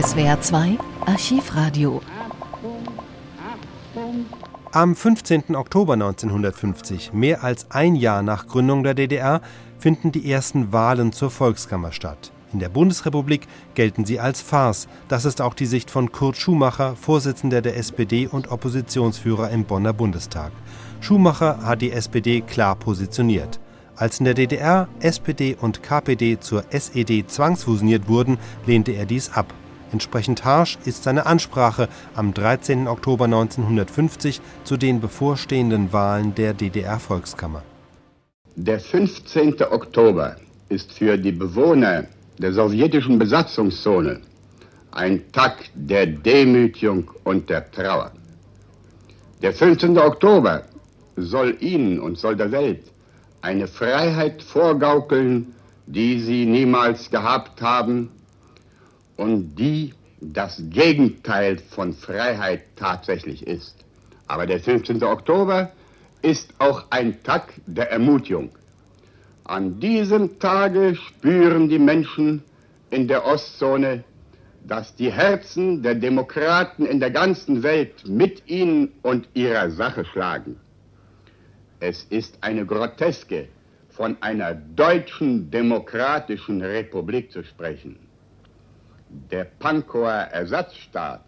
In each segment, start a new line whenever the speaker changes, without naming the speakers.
SWR 2 Archivradio.
Am 15. Oktober 1950, mehr als ein Jahr nach Gründung der DDR, finden die ersten Wahlen zur Volkskammer statt. In der Bundesrepublik gelten sie als Farce. Das ist auch die Sicht von Kurt Schumacher, Vorsitzender der SPD und Oppositionsführer im Bonner Bundestag. Schumacher hat die SPD klar positioniert. Als in der DDR SPD und KPD zur SED zwangsfusioniert wurden, lehnte er dies ab. Entsprechend harsch ist seine Ansprache am 13. Oktober 1950 zu den bevorstehenden Wahlen der DDR-Volkskammer.
Der 15. Oktober ist für die Bewohner der sowjetischen Besatzungszone ein Tag der Demütigung und der Trauer. Der 15. Oktober soll Ihnen und soll der Welt eine Freiheit vorgaukeln, die Sie niemals gehabt haben und die das Gegenteil von Freiheit tatsächlich ist. Aber der 15. Oktober ist auch ein Tag der Ermutigung. An diesem Tage spüren die Menschen in der Ostzone, dass die Herzen der Demokraten in der ganzen Welt mit ihnen und ihrer Sache schlagen. Es ist eine Groteske, von einer deutschen demokratischen Republik zu sprechen. Der Pankower Ersatzstaat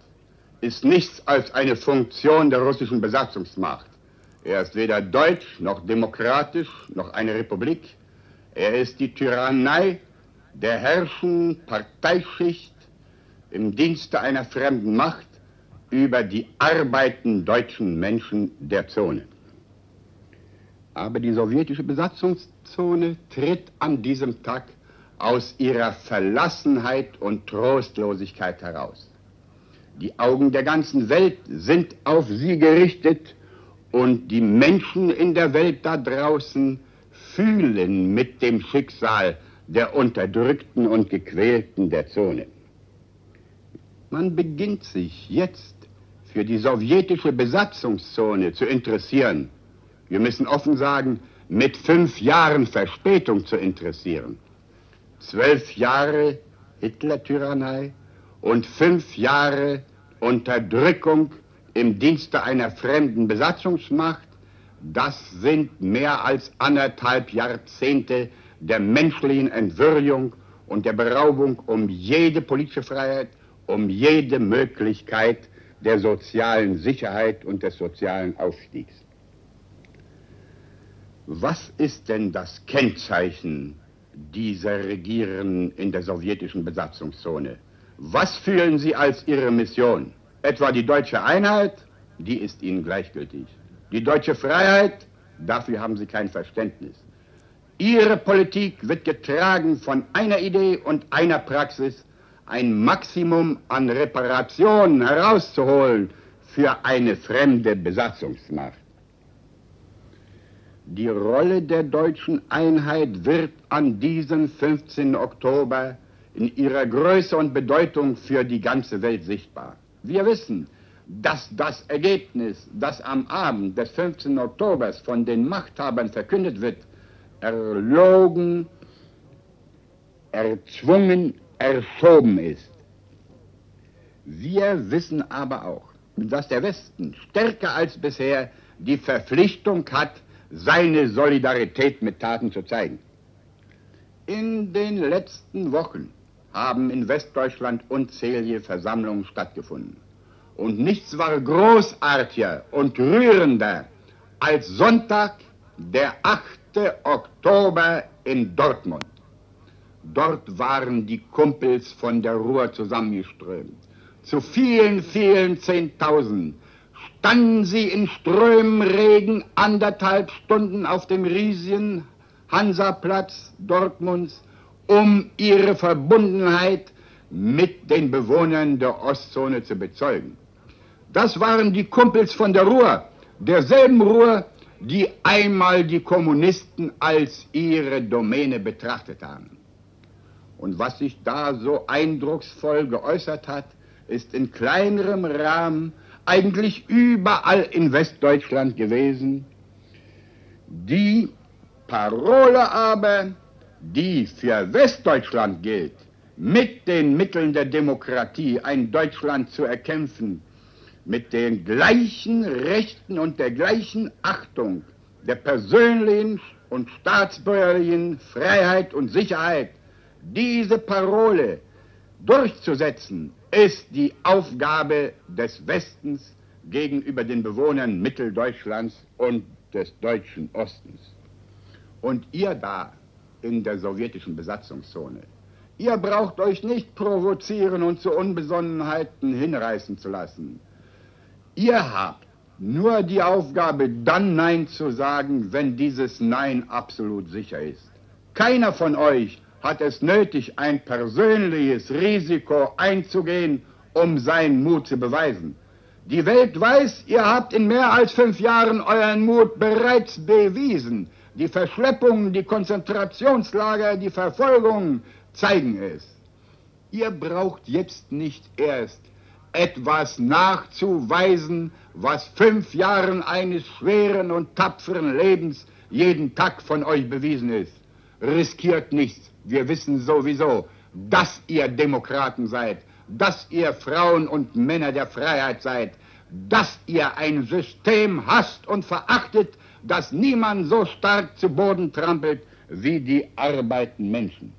ist nichts als eine Funktion der russischen Besatzungsmacht. Er ist weder deutsch noch demokratisch noch eine Republik. Er ist die Tyrannei der herrschenden Parteischicht im Dienste einer fremden Macht über die arbeitenden deutschen Menschen der Zone. Aber die sowjetische Besatzungszone tritt an diesem Tag aus ihrer Verlassenheit und Trostlosigkeit heraus. Die Augen der ganzen Welt sind auf sie gerichtet und die Menschen in der Welt da draußen fühlen mit dem Schicksal der Unterdrückten und Gequälten der Zone. Man beginnt sich jetzt für die sowjetische Besatzungszone zu interessieren. Wir müssen offen sagen, mit fünf Jahren Verspätung zu interessieren. Zwölf Jahre Hitler-Tyrannei und fünf Jahre Unterdrückung im Dienste einer fremden Besatzungsmacht das sind mehr als anderthalb Jahrzehnte der menschlichen Entwürdigung und der Beraubung um jede politische Freiheit, um jede Möglichkeit der sozialen Sicherheit und des sozialen Aufstiegs. Was ist denn das Kennzeichen dieser Regierenden in der sowjetischen Besatzungszone? Was fühlen sie als ihre Mission? Etwa die deutsche Einheit? Die ist ihnen gleichgültig. Die deutsche Freiheit, dafür haben sie kein Verständnis. Ihre Politik wird getragen von einer Idee und einer Praxis, ein Maximum an Reparationen herauszuholen für eine fremde Besatzungsmacht. Die Rolle der deutschen Einheit wird an diesem 15. Oktober in ihrer Größe und Bedeutung für die ganze Welt sichtbar. Wir wissen, dass das Ergebnis, das am Abend des 15. Oktobers von den Machthabern verkündet wird, erlogen, erzwungen, erschoben ist. Wir wissen aber auch, dass der Westen stärker als bisher die Verpflichtung hat, seine Solidarität mit Taten zu zeigen. In den letzten Wochen haben in Westdeutschland unzählige Versammlungen stattgefunden. Und nichts war großartiger und rührender als Sonntag, der 8. Oktober in Dortmund. Dort waren die Kumpels von der Ruhr zusammengeströmt. Zu vielen, vielen Zehntausend standen sie in Strömregen anderthalb Stunden auf dem riesigen Hansaplatz Dortmunds, um ihre Verbundenheit mit den Bewohnern der Ostzone zu bezeugen. Das waren die Kumpels von der Ruhr, derselben Ruhr, die einmal die Kommunisten als ihre Domäne betrachtet haben. Und was sich da so eindrucksvoll geäußert hat, ist in kleinerem Rahmen eigentlich überall in Westdeutschland gewesen. Die Parole aber, die für Westdeutschland gilt, mit den Mitteln der Demokratie ein Deutschland zu erkämpfen, mit den gleichen Rechten und der gleichen Achtung der persönlichen und staatsbürgerlichen Freiheit und Sicherheit, diese Parole durchzusetzen, ist die Aufgabe des Westens gegenüber den Bewohnern Mitteldeutschlands und des deutschen Ostens. Und ihr da in der sowjetischen Besatzungszone, ihr braucht euch nicht provozieren und zu Unbesonnenheiten hinreißen zu lassen. Ihr habt nur die Aufgabe, dann Nein zu sagen, wenn dieses Nein absolut sicher ist. Keiner von euch hat es nötig, ein persönliches Risiko einzugehen, um seinen Mut zu beweisen. Die Welt weiß, ihr habt in mehr als fünf Jahren euren Mut bereits bewiesen. Die Verschleppungen, die Konzentrationslager, die Verfolgungen zeigen es. Ihr braucht jetzt nicht erst etwas nachzuweisen, was fünf Jahren eines schweren und tapferen Lebens jeden Tag von euch bewiesen ist. Riskiert nichts. Wir wissen sowieso, dass ihr Demokraten seid, dass ihr Frauen und Männer der Freiheit seid, dass ihr ein System hasst und verachtet, das niemand so stark zu Boden trampelt wie die arbeitenden Menschen.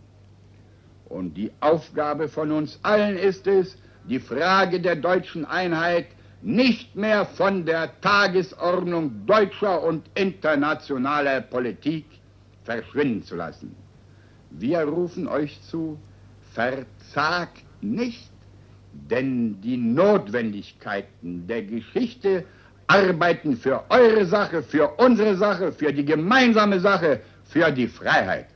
Und die Aufgabe von uns allen ist es, die Frage der deutschen Einheit nicht mehr von der Tagesordnung deutscher und internationaler Politik verschwinden zu lassen. Wir rufen euch zu, verzagt nicht, denn die Notwendigkeiten der Geschichte arbeiten für eure Sache, für unsere Sache, für die gemeinsame Sache, für die Freiheit.